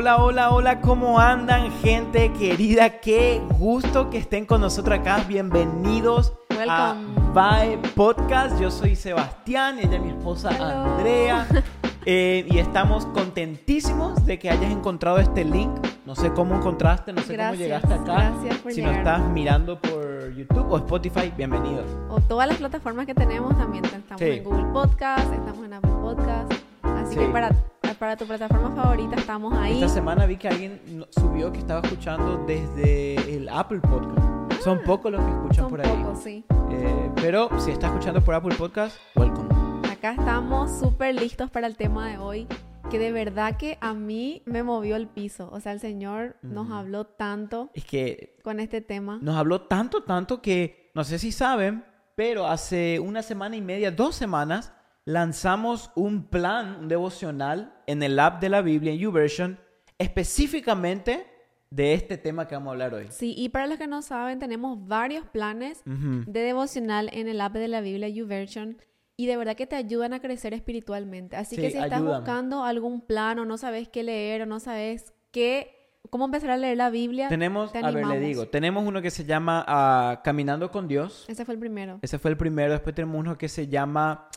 Hola, hola, hola, ¿cómo andan gente querida? Qué gusto que estén con nosotros acá. Bienvenidos Welcome. a Vibe Podcast. Yo soy Sebastián, ella es mi esposa Hello. Andrea. Eh, y estamos contentísimos de que hayas encontrado este link. No sé cómo encontraste, no sé Gracias, cómo llegaste acá. gracias por si nos estás mirando por YouTube o Spotify, bienvenido. O todas las plataformas que tenemos también. Estamos Sí. en Google Podcast, estamos en Apple Podcast. Así Sí. que para, para tu plataforma favorita estamos ahí. Esta semana vi que alguien subió que estaba escuchando desde el Apple Podcast. Son pocos los que escuchan Ah, Son por ahí. pocos, sí. Eh, pero si estás escuchando por Apple Podcast, welcome. Acá estamos súper listos para el tema de hoy. Que de verdad que a mí me movió el piso. O sea, el Señor nos Ujú. habló tanto Es que con este tema. nos habló tanto, tanto que no sé si saben, pero hace una semana y media, dos semanas, lanzamos un plan, un devocional en el app de la Biblia, en YouVersion, específicamente de este tema que vamos a hablar hoy. Sí, y para los que no saben, tenemos varios planes Ujú. de devocional en el app de la Biblia YouVersion y de verdad que te ayudan a crecer espiritualmente. Así Sí, que si estás ayudan. buscando algún plan o no sabes qué leer o no sabes qué, cómo empezar a leer la Biblia, Tenemos, te a ver, le digo, tenemos uno que se llama ah, Caminando con Dios. ese fue el primero. Ese fue el primero. Después tenemos uno que se llama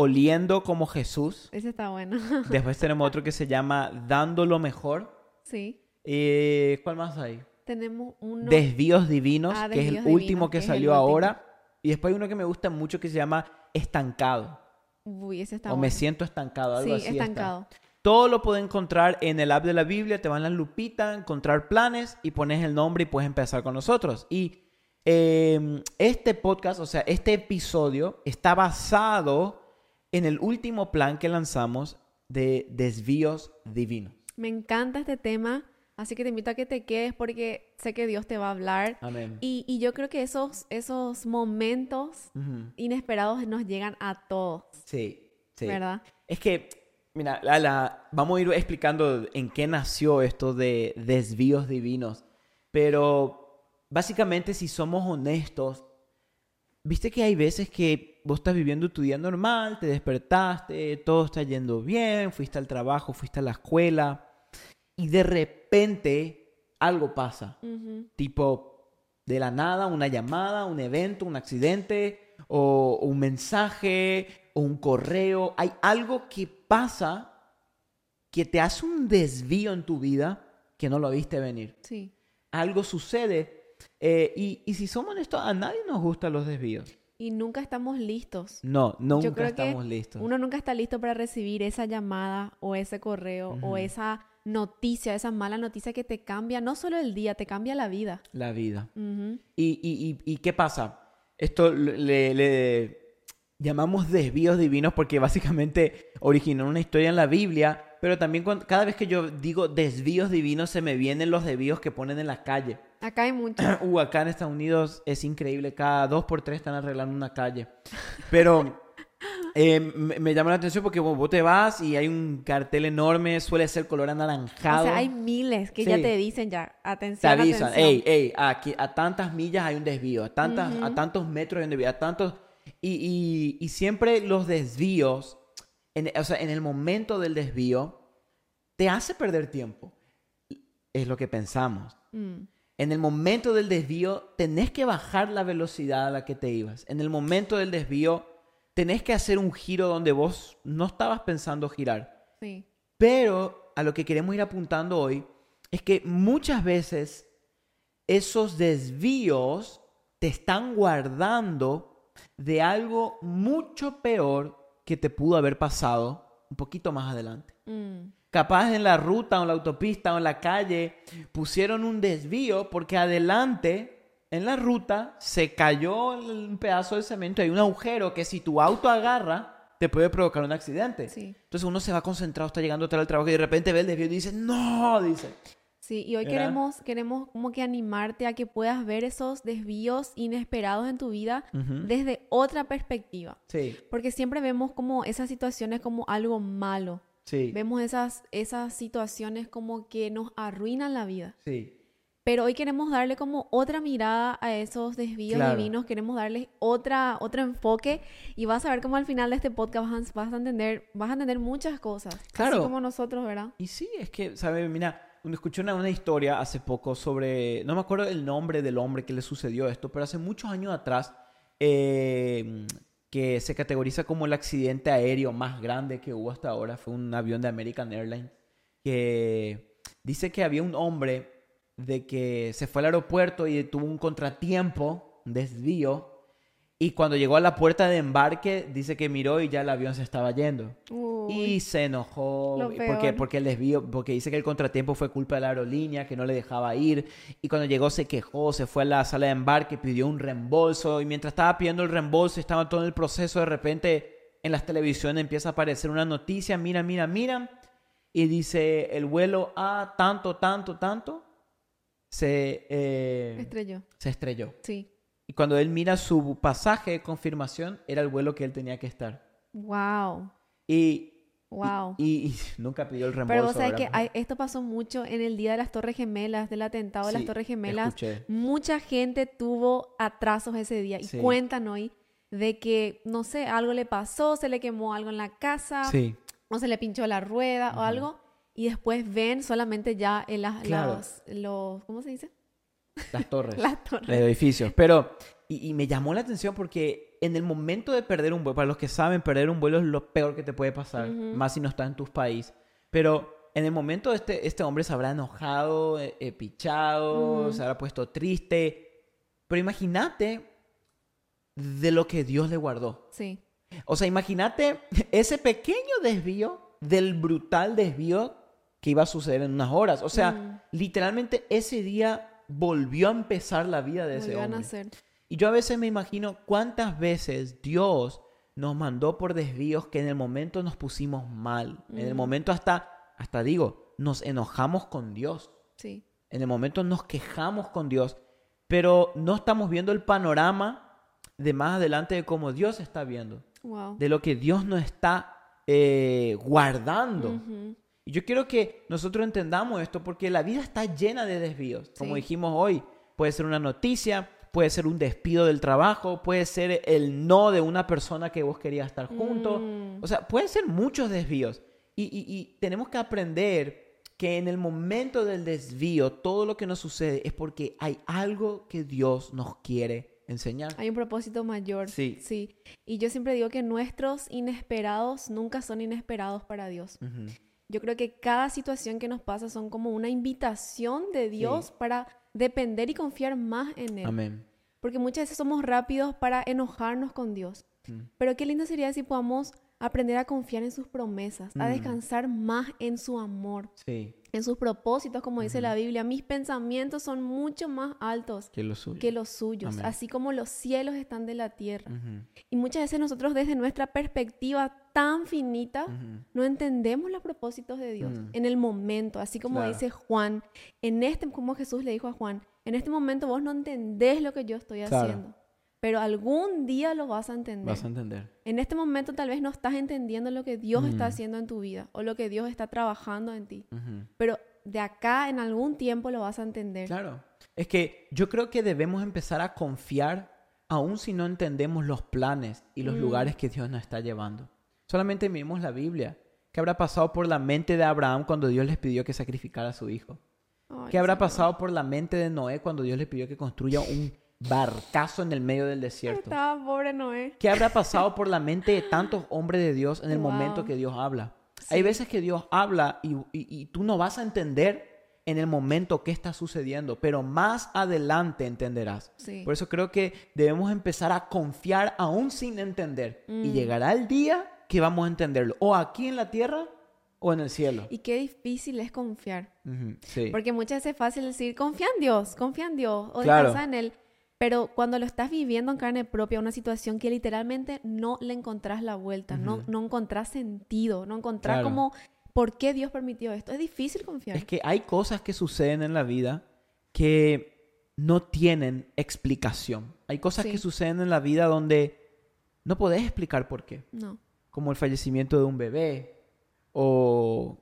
Oliendo como Jesús. Ese está bueno. Después tenemos otro que se llama Dando lo mejor. sí. Eh, ¿Cuál más hay? Tenemos uno. Desvíos Divinos, Ah, que es el último que salió ahora. Y después hay uno que me gusta mucho que se llama Estancado. Uy, ese está o bueno. me siento estancado, algo Sí, así. está. estancado. Todo lo puedes encontrar en el app de la Biblia, te van la lupita, encontrar planes y pones el nombre y puedes empezar con nosotros. Y eh, este podcast, o sea, este episodio está basado en el último plan que lanzamos de desvíos divinos. Me encanta este tema, así que te invito a que te quedes porque sé que Dios te va a hablar. Amén. Y, y yo creo que esos, esos momentos inesperados nos llegan a todos, Sí, sí. ¿verdad? Es que, mira, la- la- vamos a ir explicando en qué nació esto de desvíos divinos. Pero básicamente, si somos honestos, viste que hay veces que vos estás viviendo tu día normal, te despertaste, todo está yendo bien, fuiste al trabajo, fuiste a la escuela, y de repente algo pasa. Tipo, de la nada, una llamada, un evento, un accidente, o, o un mensaje, o un correo. Hay algo que pasa que te hace un desvío en tu vida que no lo viste venir. Sí. Algo sucede. Eh, y, y si somos honestos, a nadie nos gustan los desvíos. Y nunca estamos listos. No, nunca creo que estamos listos. Uno nunca está listo para recibir esa llamada o ese correo o Ujú. esa noticia, esa mala noticia que te cambia no solo el día, te cambia la vida. La vida. Ujú. ¿Y, y, y, y qué pasa? Esto le, le llamamos desvíos divinos porque básicamente originó una historia en la Biblia, pero también cuando- cada vez que yo digo desvíos divinos se me vienen los desvíos que ponen en la calle. Acá hay mucho. Uh, acá en Estados Unidos es increíble, cada dos por tres están arreglando una calle. Pero eh, me, me llama la atención porque vos, vos te vas y hay un cartel enorme, suele ser color O anaranjado. sea, hay miles que ya Sí. te dicen ya, Te atención, avisan, atención. hey, hey, aquí, a tantas millas hay un desvío, a, tantas, a Ujú. tantos metros hay un desvío, a tantos... Y, y- y siempre los desvíos, en, o sea, en el momento del desvío, te hace perder tiempo. Es lo que pensamos. Mm. En el momento del desvío, tenés que bajar la velocidad a la que te ibas. En el momento del desvío, tenés que hacer un giro donde vos no estabas pensando girar. Sí. Pero a lo que queremos ir apuntando hoy es que muchas veces esos desvíos te están guardando de algo mucho peor que te pudo haber pasado un poquito más adelante. Mm. Capaz en la ruta o en la autopista o en la calle pusieron un desvío porque adelante en la ruta se cayó un pedazo de cemento y hay un agujero que si tu auto agarra te puede provocar un accidente. Sí. Entonces uno se va concentrado, está llegando tarde al trabajo y de repente ve el desvío y dice, no, dice. Sí, y hoy ¿Verdad? queremos, queremos como que animarte a que puedas ver esos desvíos inesperados en tu vida Ujú. desde otra perspectiva. Sí, Porque siempre vemos como esas situaciones como algo malo. Sí, Vemos esas, esas situaciones como que nos arruinan la vida. sí. Pero hoy queremos darle como otra mirada a esos desvíos Claro. divinos, queremos darle otra, otro enfoque y vas a ver cómo al final de este podcast vas a, vas a entender, vas a entender muchas cosas. Claro. Así como nosotros, ¿verdad? Y sí, es que, ¿sabes? Mira, escuché una, una historia hace poco sobre, no me acuerdo el nombre del hombre que le sucedió esto, pero hace muchos años atrás, eh, que se categoriza como el accidente aéreo más grande que hubo hasta ahora, fue un avión de American Airlines, que dice que había un hombre de que se fue al aeropuerto y tuvo un contratiempo, un desvío, y cuando llegó a la puerta de embarque, dice que miró y ya el avión se estaba yendo. Uy, Y se enojó porque, porque el desvío, porque dice que el contratiempo fue culpa de la aerolínea, que no le dejaba ir. Y cuando llegó se quejó, se fue a la sala de embarque, pidió un reembolso. Y mientras estaba pidiendo el reembolso, estaba todo en el proceso, de repente en las televisiones empieza a aparecer una noticia, mira, mira, mira. Y dice, el vuelo a tanto, tanto, tanto, se, eh, estrelló. se estrelló. Sí. Y cuando él mira su pasaje de confirmación, era el vuelo que él tenía que estar. Wow. Y Wow. y, y nunca pidió el reembolso. Pero vos sabés que hay- esto pasó mucho en el día de las Torres Gemelas, del atentado de las Torres Gemelas. escuché. Mucha gente tuvo atrasos ese día y Sí. cuentan hoy de que, no sé, algo le pasó, se le quemó algo en la casa, Sí, o se le pinchó la rueda o algo, y después ven solamente ya en las, Claro. los, los- ¿cómo se dice? Las torres. Las torres. de edificios. Pero, y, y me llamó la atención porque en el momento de perder un vuelo, para los que saben, perder un vuelo es lo peor que te puede pasar, Ujú. más si no está en tu país. Pero en el momento este, este hombre se habrá enojado, eh, eh, pichado, Ujú. se habrá puesto triste. Pero imagínate de lo que Dios le guardó. Sí. O sea, imagínate ese pequeño desvío del brutal desvío que iba a suceder en unas horas. O sea, literalmente ese día volvió a empezar la vida de ese a hombre. nacer. Y yo a veces me imagino cuántas veces Dios nos mandó por desvíos que en el momento nos pusimos mal. En el Mm. momento hasta, hasta digo, nos enojamos con Dios. Sí. En el momento nos quejamos con Dios. Pero no estamos viendo el panorama de más adelante de cómo Dios está viendo Wow. de lo que Dios nos está eh, guardando. Ujú. Y yo quiero que nosotros entendamos esto porque la vida está llena de desvíos. Como Sí. dijimos hoy, puede ser una noticia, puede ser un despido del trabajo, puede ser el no de una persona que vos querías estar juntos. Mm. O sea, pueden ser muchos desvíos. Y, y- y tenemos que aprender que en el momento del desvío, todo lo que nos sucede es porque hay algo que Dios nos quiere enseñar. Hay un propósito mayor. Sí. Sí. Y yo siempre digo que nuestros inesperados nunca son inesperados para Dios. Ujú. Yo creo que cada situación que nos pasa son como una invitación de Dios para depender y confiar más en Él. Amén. Porque muchas veces somos rápidos para enojarnos con Dios. Mm. Pero qué lindo sería si podamos aprender a confiar en sus promesas, a Mm. descansar más en su amor, Sí, en sus propósitos, como dice la Biblia. Mis pensamientos son mucho más altos que lo suyo. que los suyos, Amén. así como los cielos están de la tierra. Y muchas veces nosotros desde nuestra perspectiva tan finita no entendemos los propósitos de Dios Mm. en el momento, así como Claro. dice Juan, en este como Jesús le dijo a Juan, en este momento vos no entendés lo que yo estoy Claro. haciendo, pero algún día lo vas a entender. Vas a entender. En este momento tal vez no estás entendiendo lo que Dios está Mm. haciendo en tu vida o lo que Dios está trabajando en ti, pero de acá en algún tiempo lo vas a entender. Claro. Es que yo creo que debemos empezar a confiar aun si no entendemos los planes y los Mm. lugares que Dios nos está llevando. Solamente miremos la Biblia. ¿Qué habrá pasado por la mente de Abraham cuando Dios les pidió que sacrificara a su hijo? Ay, ¿Qué habrá Señor. pasado por la mente de Noé cuando Dios le pidió que construya un barcazo en el medio del desierto? Estaba pobre Noé. ¿Qué habrá pasado por la mente de tantos hombres de Dios en el Wow. momento que Dios habla? Hay veces que Dios habla y, y- y tú no vas a entender en el momento qué está sucediendo, pero más adelante entenderás. Sí. Por eso creo que debemos empezar a confiar aún sin entender. Y Mm. llegará el día que vamos a entenderlo, o aquí en la tierra o en el cielo. Y qué difícil es confiar. Ujú, Sí. Porque muchas veces es fácil decir, confía en Dios, confía en Dios o Claro. descansa en Él. Pero cuando lo estás viviendo en carne propia, una situación que literalmente no le encontrás la vuelta, no, Ujú. no encontrás sentido, no encontrás Claro. como por qué Dios permitió esto, es difícil confiar. Es que hay cosas que suceden en la vida que no tienen explicación. Hay cosas Sí. que suceden en la vida donde no podés explicar por qué. No, Como el fallecimiento de un bebé o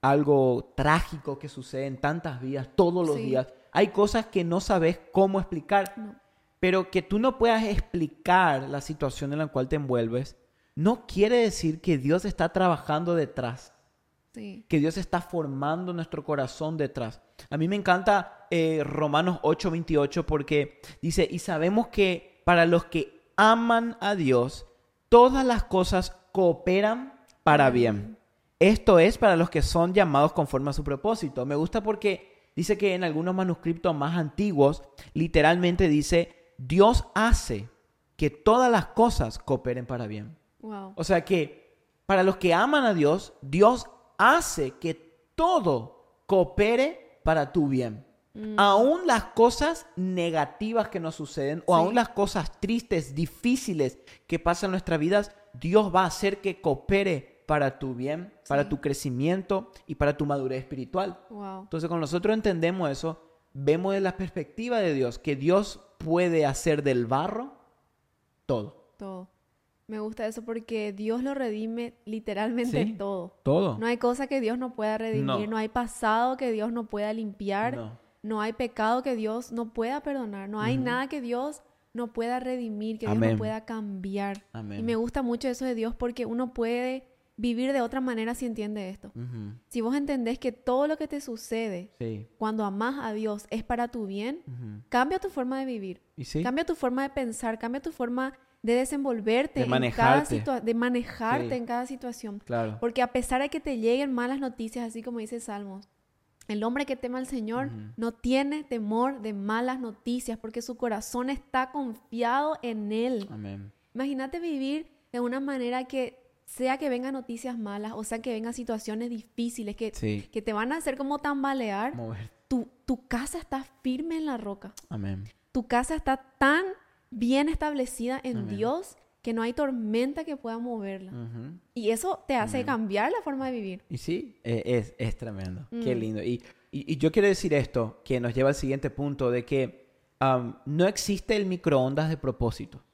algo trágico que sucede en tantas vidas todos los Sí. días. Hay cosas que no sabes cómo explicar, no. pero que tú no puedas explicar la situación en la cual te envuelves, no quiere decir que Dios está trabajando detrás. Sí. que Dios está formando nuestro corazón detrás. A mí me encanta eh, Romanos 8:28 porque dice, y sabemos que para los que aman a Dios, todas las cosas cooperan para bien. Esto es para los que son llamados conforme a su propósito. Me gusta porque dice que en algunos manuscritos más antiguos, literalmente dice, Dios hace que todas las cosas cooperen para bien. Wow. O sea que para los que aman a Dios, Dios hace que todo coopere para tu bien. Aún las cosas negativas que nos suceden o aún las cosas tristes, difíciles que pasan en nuestras vidas, Dios va a hacer que coopere para tu bien, para tu crecimiento y para tu madurez espiritual. Wow. Entonces, cuando nosotros entendemos eso, vemos de la perspectiva de Dios que Dios puede hacer del barro todo. Todo. Me gusta eso porque Dios lo redime literalmente Sí. todo. Todo. No hay cosa que Dios no pueda redimir, No. no, hay pasado que Dios no pueda limpiar, No. no. hay pecado que Dios no pueda perdonar, no hay nada que Dios no pueda redimir, que Dios no pueda cambiar. Amén. Y me gusta mucho eso de Dios porque uno puede vivir de otra manera si entiende esto. Si vos entendés que todo lo que te sucede Sí. cuando amás a Dios es para tu bien, cambia tu forma de vivir. ¿Y sí? Cambia tu forma de pensar, cambia tu forma de desenvolverte, De en cada manejarte. de manejarte Sí. en cada situación. Claro. Porque a pesar de que te lleguen malas noticias, así como dice Salmos, el hombre que teme al Señor no tiene temor de malas noticias porque su corazón está confiado en Él. Amén. Imagínate vivir de una manera que sea que vengan noticias malas o sea que vengan situaciones difíciles que, Sí. que te van a hacer como tambalear, tu, tu casa está firme en la roca Amén. tu casa está tan bien establecida en Amén. Dios que no hay tormenta que pueda moverla. Y eso te hace cambiar la forma de vivir. Y sí, e- es, es tremendo. Qué Mm. lindo. Y, y, y yo quiero decir esto, que nos lleva al siguiente punto, de que no existe el microondas de propósito.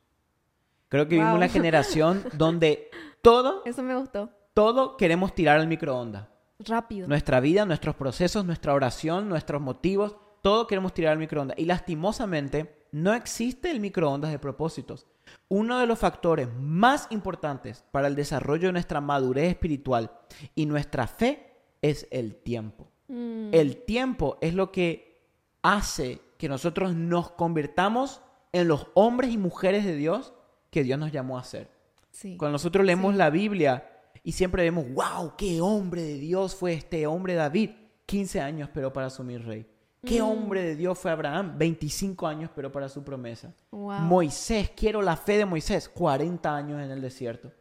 Creo que vivimos Wow. una generación donde todo, Eso me gustó. todo queremos tirar al microondas. Rápido. Nuestra vida, nuestros procesos, nuestra oración, nuestros motivos, todo queremos tirar al microondas. Y lastimosamente, no existe el microondas de propósitos. Uno de los factores más importantes para el desarrollo de nuestra madurez espiritual y nuestra fe es el tiempo. Mm, El tiempo es lo que hace que nosotros nos convirtamos en los hombres y mujeres de Dios que Dios nos llamó a ser. sí. Cuando nosotros leemos Sí. la Biblia y siempre vemos, wow, qué hombre de Dios fue este hombre David. 15 años esperó para asumir rey. Qué Mm. hombre de Dios fue Abraham. 25 años esperó para su promesa. Wow. Moisés, quiero la fe de Moisés. 40 años en el desierto.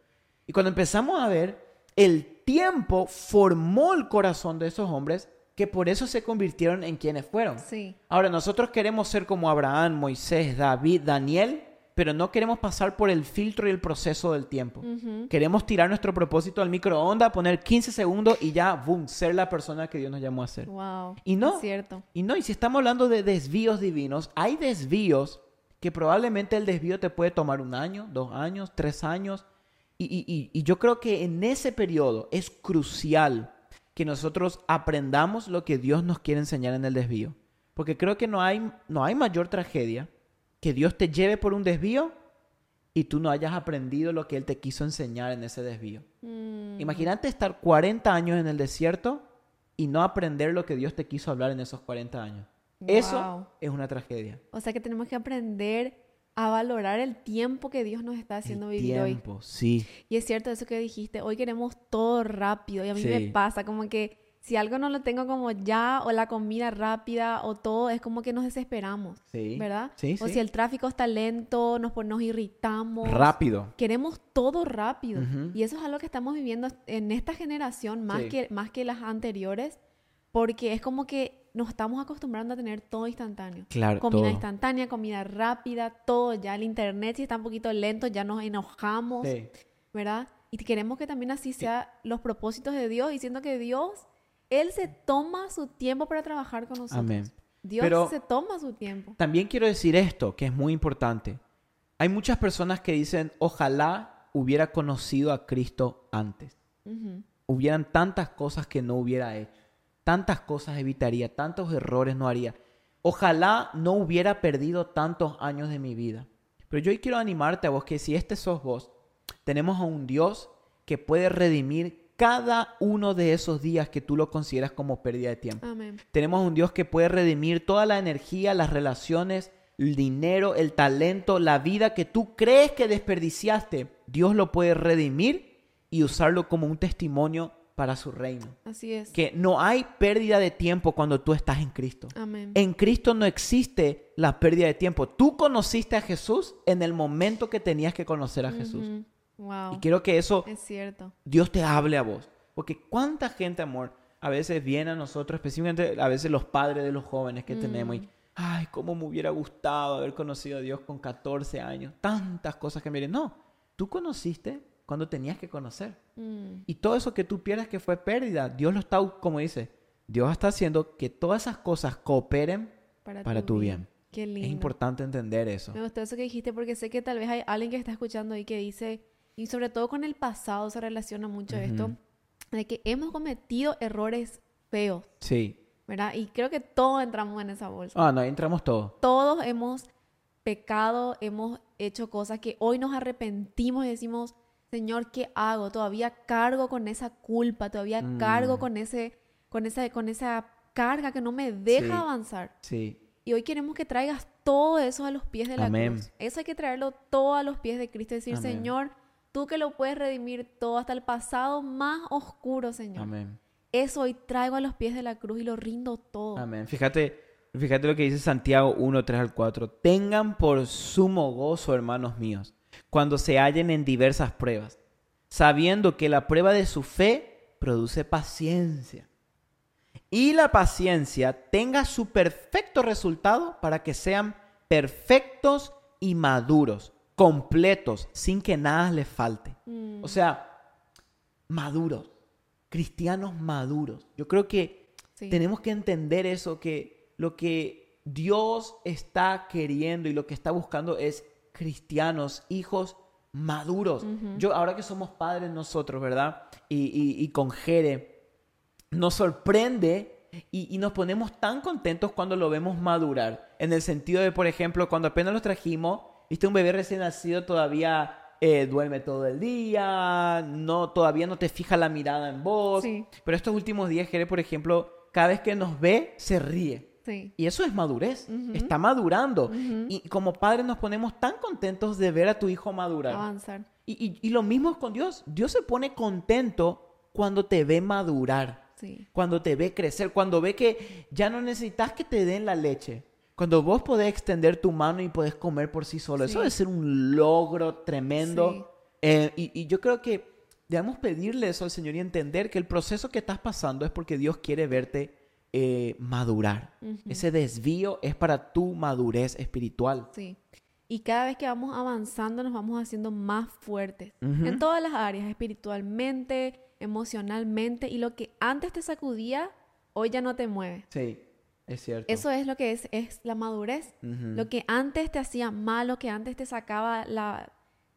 Y cuando empezamos a ver, el tiempo formó el corazón de esos hombres que por eso se convirtieron en quienes fueron. Sí. Ahora, nosotros queremos ser como Abraham, Moisés, David, Daniel, pero no queremos pasar por el filtro y el proceso del tiempo. Queremos tirar nuestro propósito al microondas, poner 15 segundos y ya, boom, ser la persona que Dios nos llamó a ser. Wow. Y no. Es cierto. Y no, y si estamos hablando de desvíos divinos, hay desvíos que probablemente el desvío te puede tomar un año, dos años, tres años. Y, y- y- y yo creo que en ese periodo es crucial que nosotros aprendamos lo que Dios nos quiere enseñar en el desvío. Porque creo que no hay, no hay mayor tragedia que Dios te lleve por un desvío y tú no hayas aprendido lo que Él te quiso enseñar en ese desvío. Mm, Imagínate estar 40 años en el desierto y no aprender lo que Dios te quiso hablar en esos 40 años. Eso es una tragedia. O sea que tenemos que aprender a valorar el tiempo que Dios nos está haciendo El vivir hoy. tiempo, sí. Y es cierto eso que dijiste, hoy queremos todo rápido y a mí Sí. me pasa como que si algo no lo tengo como ya o la comida rápida o todo, es como que nos desesperamos, Sí. ¿verdad? Sí, o sí. si el tráfico está lento, nos, nos irritamos. Rápido. Queremos todo rápido. Ujú. Y eso es algo que estamos viviendo en esta generación más, Sí. que, más que las anteriores, porque es como que nos estamos acostumbrando a tener todo instantáneo. Claro, Comida todo. instantánea, comida rápida, todo ya. El internet, si está un poquito lento, ya nos enojamos, Sí. ¿verdad? Y queremos que también así sean los propósitos de Dios, diciendo que Dios, Él se toma su tiempo para trabajar con nosotros. Amén. Dios Pero- se toma su tiempo. También quiero decir esto, que es muy importante. Hay muchas personas que dicen, ojalá hubiera conocido a Cristo antes. Hubieran tantas cosas que no hubiera hecho. Tantas cosas evitaría, tantos errores no haría. Ojalá no hubiera perdido tantos años de mi vida. Pero yo hoy quiero animarte a vos que si este sos vos, tenemos a un Dios que puede redimir cada uno de esos días que tú lo consideras como pérdida de tiempo. Amén. Tenemos un Dios que puede redimir toda la energía, las relaciones, el dinero, el talento, la vida que tú crees que desperdiciaste. Dios lo puede redimir y usarlo como un testimonio para su reino. Así es. Que no hay pérdida de tiempo cuando tú estás en Cristo. Amén. En Cristo no existe la pérdida de tiempo. Tú conociste a Jesús en el momento que tenías que conocer a Jesús. Wow. Y quiero que eso Es cierto. Dios te hable a vos. Porque cuánta gente, amor, a veces viene a nosotros, específicamente a veces los padres de los jóvenes que tenemos y, ay, cómo me hubiera gustado haber conocido a Dios con 14 años. Tantas cosas que miren. No, tú conociste cuando tenías que conocer. Mm, Y todo eso que tú pierdas que fue pérdida, Dios lo está, como dice, Dios está haciendo que todas esas cosas cooperen para, para tu bien. Qué lindo. Es importante entender eso. Me gustó eso que dijiste porque sé que tal vez hay alguien que está escuchando ahí que dice, y sobre todo con el pasado se relaciona mucho esto, Ujú. de que hemos cometido errores feos, Sí. ¿verdad? Y creo que todos entramos en esa bolsa. Ah, no, entramos todos. Todos hemos pecado, hemos hecho cosas que hoy nos arrepentimos y decimos, Señor, ¿qué hago? Todavía cargo con esa culpa, todavía Mm. cargo con ese, con esa, con esa carga que no me deja Sí. avanzar. Sí. Y hoy queremos que traigas todo eso a los pies de la Amén. cruz. Eso hay que traerlo todo a los pies de Cristo. Decir, Amén. Señor, tú que lo puedes redimir todo hasta el pasado más oscuro, Señor. Amén. Eso hoy traigo a los pies de la cruz y lo rindo todo. Amén. Fíjate, fíjate lo que dice Santiago 1, 3 al 4. Tengan por sumo gozo, hermanos míos, cuando se hallen en diversas pruebas, sabiendo que la prueba de su fe produce paciencia. Y la paciencia tenga su perfecto resultado para que sean perfectos y maduros, completos, sin que nada les falte. Mm, O sea, maduros, cristianos maduros. Yo creo que sí. tenemos que entender eso, que lo que Dios está queriendo y lo que está buscando es cristianos, hijos maduros. Yo, ahora que somos padres nosotros, ¿verdad? Y, y- y con Jere, nos sorprende y, y nos ponemos tan contentos cuando lo vemos madurar. En el sentido de, por ejemplo, cuando apenas lo trajimos, viste, un bebé recién nacido todavía eh, duerme todo el día, no, todavía no te fija la mirada en vos. Sí. Pero estos últimos días, Jere, por ejemplo, cada vez que nos ve, se ríe. Sí. Y eso es madurez, Ujú. está madurando. Ujú. Y como padres nos ponemos tan contentos de ver a tu hijo madurar. Avanzar. Y, y- y lo mismo es con Dios. Dios se pone contento cuando te ve madurar, Sí. cuando te ve crecer, cuando ve que ya no necesitas que te den la leche. Cuando vos podés extender tu mano y podés comer por sí solo. Eso Sí. debe ser un logro tremendo. Sí. Eh, y, y yo creo que debemos pedirle eso al Señor y entender que el proceso que estás pasando es porque Dios quiere verte eh, madurar. Ujú. Ese desvío es para tu madurez espiritual. Sí. Y cada vez que vamos avanzando nos vamos haciendo más fuertes. Ujú. En todas las áreas, espiritualmente, emocionalmente. Y lo que antes te sacudía, hoy ya no te mueve. Sí, es cierto. Eso es lo que es, es la madurez. Lo que antes te hacía mal, lo que antes te sacaba la,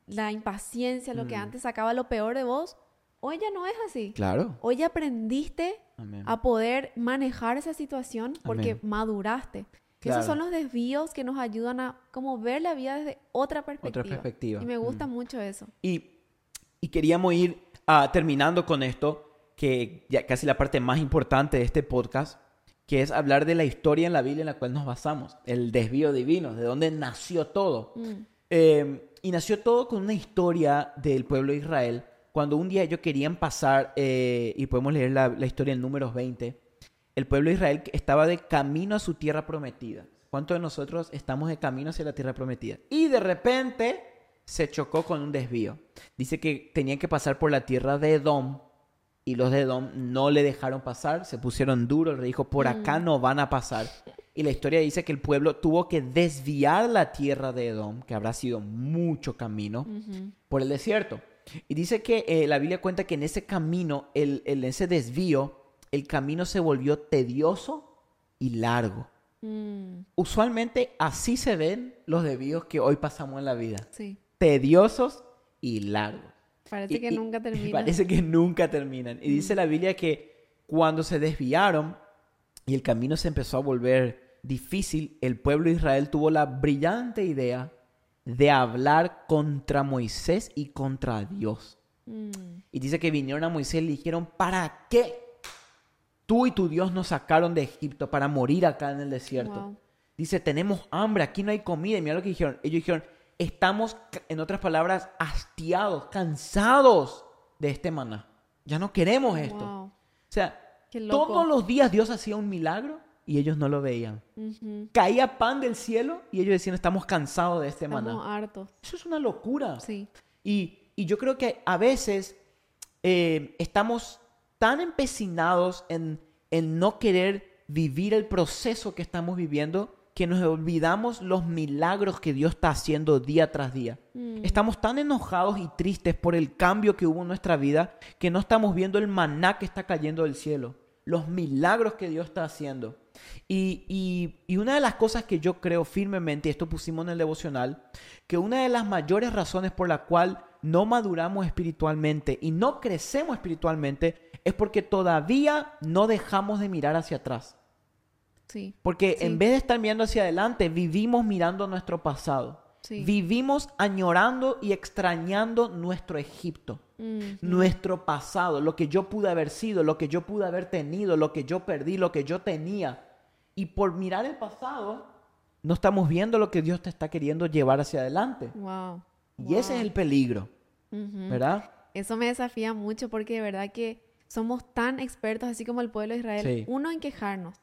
la impaciencia, lo que antes sacaba lo peor de vos, hoy ya no es así. Claro. Hoy ya aprendiste Amén. a poder manejar esa situación porque Amén. maduraste. Claro. Esos son los desvíos que nos ayudan a como ver la vida desde otra perspectiva. Otra perspectiva. Y me gusta Mm. mucho eso. Y, y queríamos ir ah, terminando con esto, que ya casi la parte más importante de este podcast, que es hablar de la historia en la Biblia en la cual nos basamos, el desvío divino, de dónde nació todo. Mm, Eh, y nació todo con una historia del pueblo de Israel, cuando un día ellos querían pasar, eh, y podemos leer la, la historia en números 20, el pueblo de Israel estaba de camino a su tierra prometida. ¿Cuántos de nosotros estamos de camino hacia la tierra prometida? Y de repente se chocó con un desvío. Dice que tenían que pasar por la tierra de Edom y los de Edom no le dejaron pasar, se pusieron duros, el rey dijo, por acá no van a pasar. Y la historia dice que el pueblo tuvo que desviar la tierra de Edom, que habrá sido mucho camino, por el desierto. Y dice que eh, la Biblia cuenta que en ese camino, el, el- ese desvío, el camino se volvió tedioso y largo. Mm, Usualmente así se ven los desvíos que hoy pasamos en la vida. sí. Tediosos y largos. Parece Y- que y- nunca termina. Parece que nunca terminan. Y dice la Biblia que cuando se desviaron y el camino se empezó a volver difícil, el pueblo de Israel tuvo la brillante idea de hablar contra Moisés y contra Dios. Mm. Y dice que vinieron a Moisés y le dijeron, ¿para qué tú y tu Dios nos sacaron de Egipto para morir acá en el desierto? Wow. Dice, tenemos hambre, aquí no hay comida. Y mira lo que dijeron. Ellos dijeron, estamos, en otras palabras, hastiados, cansados de este maná. Ya no queremos esto. Wow. O sea, todos los días Dios hacía un milagro y ellos no lo veían. Ujú. Caía pan del cielo y ellos decían, estamos cansados de este maná. Estamos hartos. Eso es una locura. Sí. Y, y yo creo que a veces eh, estamos tan empecinados en, en no querer vivir el proceso que estamos viviendo que nos olvidamos los milagros que Dios está haciendo día tras día. Mm. Estamos tan enojados y tristes por el cambio que hubo en nuestra vida que no estamos viendo el maná que está cayendo del cielo, los milagros que Dios está haciendo. Y, y- y una de las cosas que yo creo firmemente, y esto pusimos en el devocional, que una de las mayores razones por la cual no maduramos espiritualmente y no crecemos espiritualmente es porque todavía no dejamos de mirar hacia atrás. Sí. Porque Sí. en vez de estar mirando hacia adelante, vivimos mirando nuestro pasado. Sí. Vivimos añorando y extrañando nuestro Egipto, Mm. nuestro pasado, lo que yo pude haber sido, lo que yo pude haber tenido, lo que yo perdí, lo que yo tenía. Y por mirar el pasado, no estamos viendo lo que Dios te está queriendo llevar hacia adelante. Wow. Y ese es el peligro. ¿verdad? Eso me desafía mucho porque de verdad que somos tan expertos, así como el pueblo de Israel, Sí. uno en quejarnos.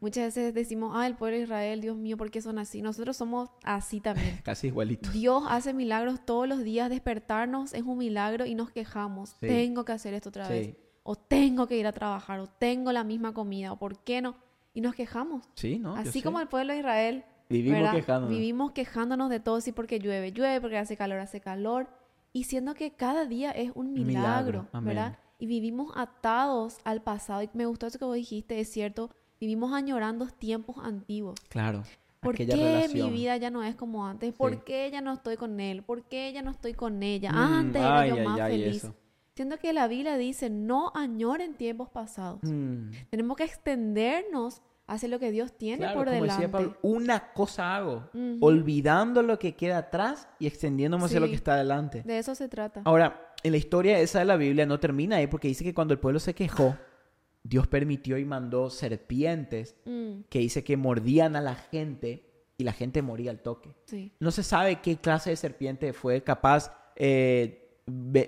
Muchas veces decimos, ah, el pueblo de Israel, Dios mío, ¿por qué son así? Nosotros somos así también. Casi igualito. Dios hace milagros todos los días, despertarnos es un milagro y nos quejamos. Sí. Tengo que hacer esto otra Sí. vez. O tengo que ir a trabajar, o tengo la misma comida, o por qué no. Y nos quejamos. Sí, ¿no? Así como el pueblo de Israel. Vivimos ¿verdad? quejándonos. Vivimos quejándonos de todo, sí, porque llueve, llueve, porque hace calor, hace calor. Y siendo que cada día es un milagro, milagro, amén. Y vivimos atados al pasado. Y me gustó eso que vos dijiste, es cierto. Vivimos añorando tiempos antiguos. Claro. ¿Por qué relación. mi vida ya no es como antes? ¿Por Sí. qué ya no estoy con él? ¿Por qué ya no estoy con ella? Mm, Antes era ay, yo ay, más ay, feliz. eso. Siendo que la Biblia dice, no añoren tiempos pasados. Mm. Tenemos que extendernos hacia lo que Dios tiene Claro, por como delante. decía Pablo, una cosa hago, olvidando lo que queda atrás y extendiéndome hacia lo Sí. que está adelante. De eso se trata. Ahora, en la historia esa de la Biblia no termina ahí porque dice que cuando el pueblo se quejó, Dios permitió y mandó serpientes Mm, que dice que mordían a la gente y la gente moría al toque. sí. No se sabe qué clase de serpiente fue capaz eh,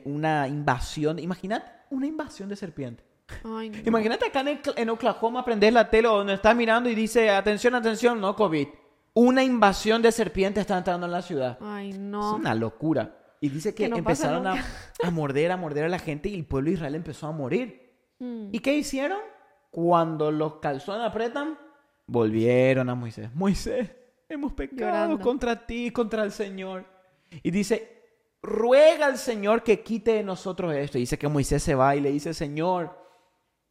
una invasión. Imagínate una invasión de serpiente. Ay, no. Imagínate acá en, en Oklahoma prender la tele o donde estás mirando y dice, atención, atención, no COVID. Una invasión de serpientes está entrando en la ciudad. Ay, Es no. una locura. Y dice que, Que no empezaron a, a morder, a morder a la gente y el pueblo de Israel empezó a morir. Mm, ¿Y qué hicieron? Cuando los calzones apretan, volvieron a Moisés. Moisés, hemos pecado Llorando. contra ti, contra el Señor. Y dice, ruega al Señor que quite de nosotros esto. Y dice que Moisés se va y le dice, Señor,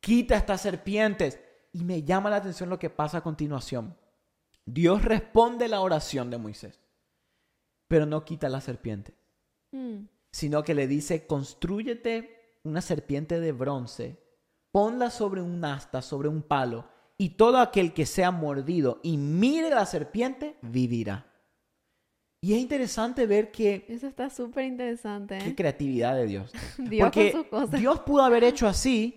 quita estas serpientes. Y me llama la atención lo que pasa a continuación. Dios responde la oración de Moisés, pero no quita la serpiente mm, sino que le dice, construyete una serpiente de bronce, ponla sobre un asta, sobre un palo, y todo aquel que sea mordido y mire la serpiente, vivirá. Y es interesante ver que, Eso está súper interesante, qué ¿eh? creatividad de Dios. Dios Porque con sus cosas. Dios pudo haber hecho así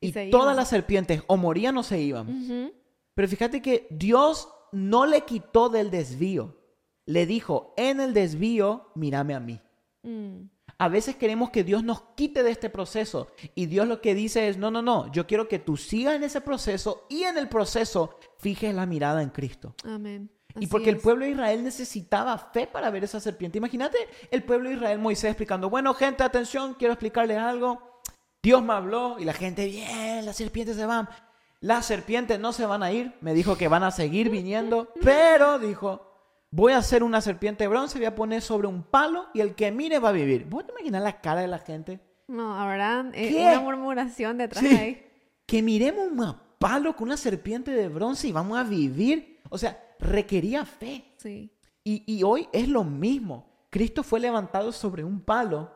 Y todas iban. las serpientes o morían o se iban. Ujú, Pero fíjate que Dios no le quitó del desvío. Le dijo, en el desvío, mírame a mí. Mm, A veces queremos que Dios nos quite de este proceso y Dios lo que dice es, no, no, no, yo quiero que tú sigas en ese proceso y en el proceso fijes la mirada en Cristo. Amén. Y porque el pueblo de Israel necesitaba fe para ver esa serpiente. Imagínate el pueblo de Israel, Moisés explicando, bueno, gente, atención, quiero explicarles algo. Dios me habló y la gente, bien, las serpientes se van. Las serpientes no se van a ir, me dijo que van a seguir viniendo, pero dijo, voy a hacer una serpiente de bronce, voy a poner sobre un palo y el que mire va a vivir. ¿Vos te imaginas la cara de la gente? No, habrá eh, ¿Qué? una murmuración detrás Sí. de ahí. Que miremos un palo con una serpiente de bronce y vamos a vivir. O sea, requería fe. Sí. Y, y hoy es lo mismo. Cristo fue levantado sobre un palo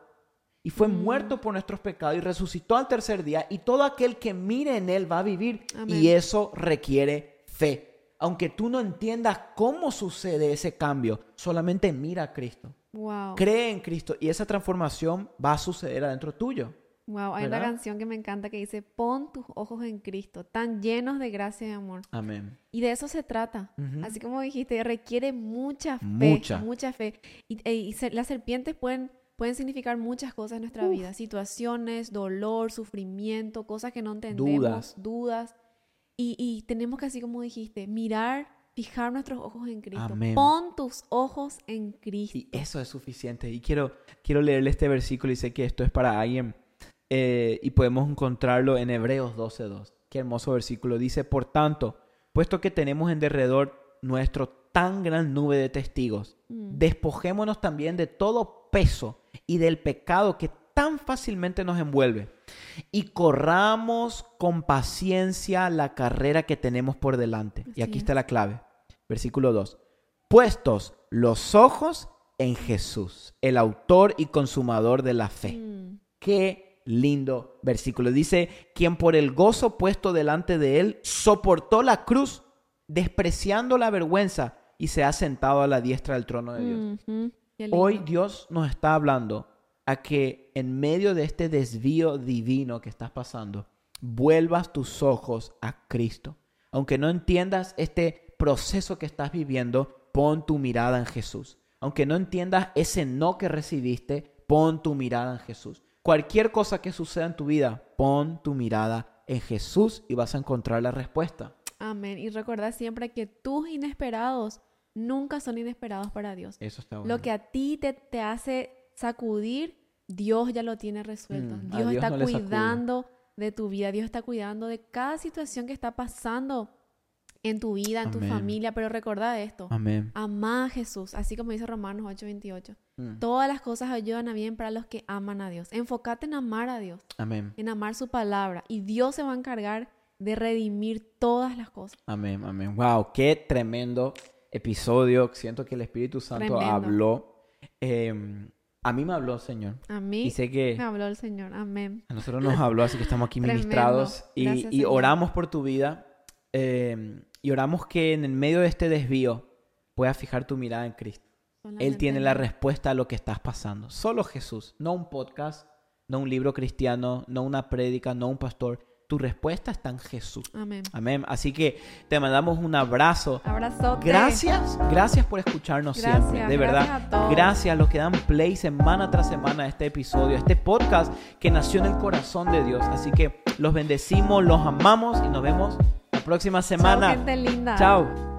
y fue Mm. muerto por nuestros pecados y resucitó al tercer día y todo aquel que mire en él va a vivir Amén. y eso requiere fe. Aunque tú no entiendas cómo sucede ese cambio, solamente mira a Cristo. Wow. Cree en Cristo y esa transformación va a suceder adentro tuyo. Wow, hay una canción que me encanta que dice, pon tus ojos en Cristo, tan llenos de gracia y amor. Amén. Y de eso se trata. Así como dijiste, requiere mucha fe. Mucha. Mucha fe. Y, e- y las serpientes pueden, pueden significar muchas cosas en nuestra vida. Situaciones, dolor, sufrimiento, cosas que no entendemos, Dudas. dudas. Y, y tenemos que, así como dijiste, mirar, fijar nuestros ojos en Cristo. Amén. Pon tus ojos en Cristo. Y eso es suficiente. Y quiero, quiero leerle este versículo y sé que esto es para alguien. eh, y podemos encontrarlo en Hebreos 12.2. Qué hermoso versículo. Dice, por tanto, puesto que tenemos en derredor nuestro tan gran nube de testigos, Mm. despojémonos también de todo peso y del pecado que tan fácilmente nos envuelve. Y corramos con paciencia la carrera que tenemos por delante. y aquí es. está la clave. Versículo 2. Puestos los ojos en Jesús, el autor y consumador de la fe. Mm. Qué lindo versículo. Dice, quien por el gozo puesto delante de él soportó la cruz, despreciando la vergüenza, y se ha sentado a la diestra del trono de Dios. Lindo. Hoy Dios nos está hablando a que en medio de este desvío divino que estás pasando, vuelvas tus ojos a Cristo. Aunque no entiendas este proceso que estás viviendo, pon tu mirada en Jesús. Aunque no entiendas ese no que recibiste, pon tu mirada en Jesús. Cualquier cosa que suceda en tu vida, pon tu mirada en Jesús y vas a encontrar la respuesta. Amén. Y recuerda siempre que tus inesperados nunca son inesperados para Dios. Eso está bueno. Lo que a ti te, te hace sacudir, Dios ya lo tiene resuelto. Mm, Dios, Dios está no cuidando de tu vida, Dios está cuidando de cada situación que está pasando en tu vida, en tu familia. Pero recuerda esto, Amén. ama a Jesús, así como dice Romanos 8:28. Mm, Todas las cosas ayudan a bien para los que aman a Dios. Enfócate en amar a Dios, Amén. en amar su palabra y Dios se va a encargar de redimir todas las cosas. Amén, amén. Wow, qué tremendo episodio. Siento que el Espíritu Santo Tremendo. habló. Eh, a mí me habló, Señor. A mí Y sé que me habló el Señor. Amén. a nosotros nos habló, así que estamos aquí ministrados. Y, Gracias, y oramos por tu vida. eh, y oramos que en el medio de este desvío puedas fijar tu mirada en Cristo. Él tiene la Solamente respuesta a lo que estás pasando. Solo Jesús, no un podcast, no un libro cristiano, no una prédica, no un pastor. Tu respuesta está en Jesús. Amén. Amén. Así que te mandamos un abrazo. Abrazote. Gracias, gracias por escucharnos Gracias, siempre. De gracias verdad, a todos. gracias a los que dan play semana tras semana a este episodio, a este podcast que nació en el corazón de Dios. Así que los bendecimos, los amamos y nos vemos la próxima Chao, semana. gente linda. Chao.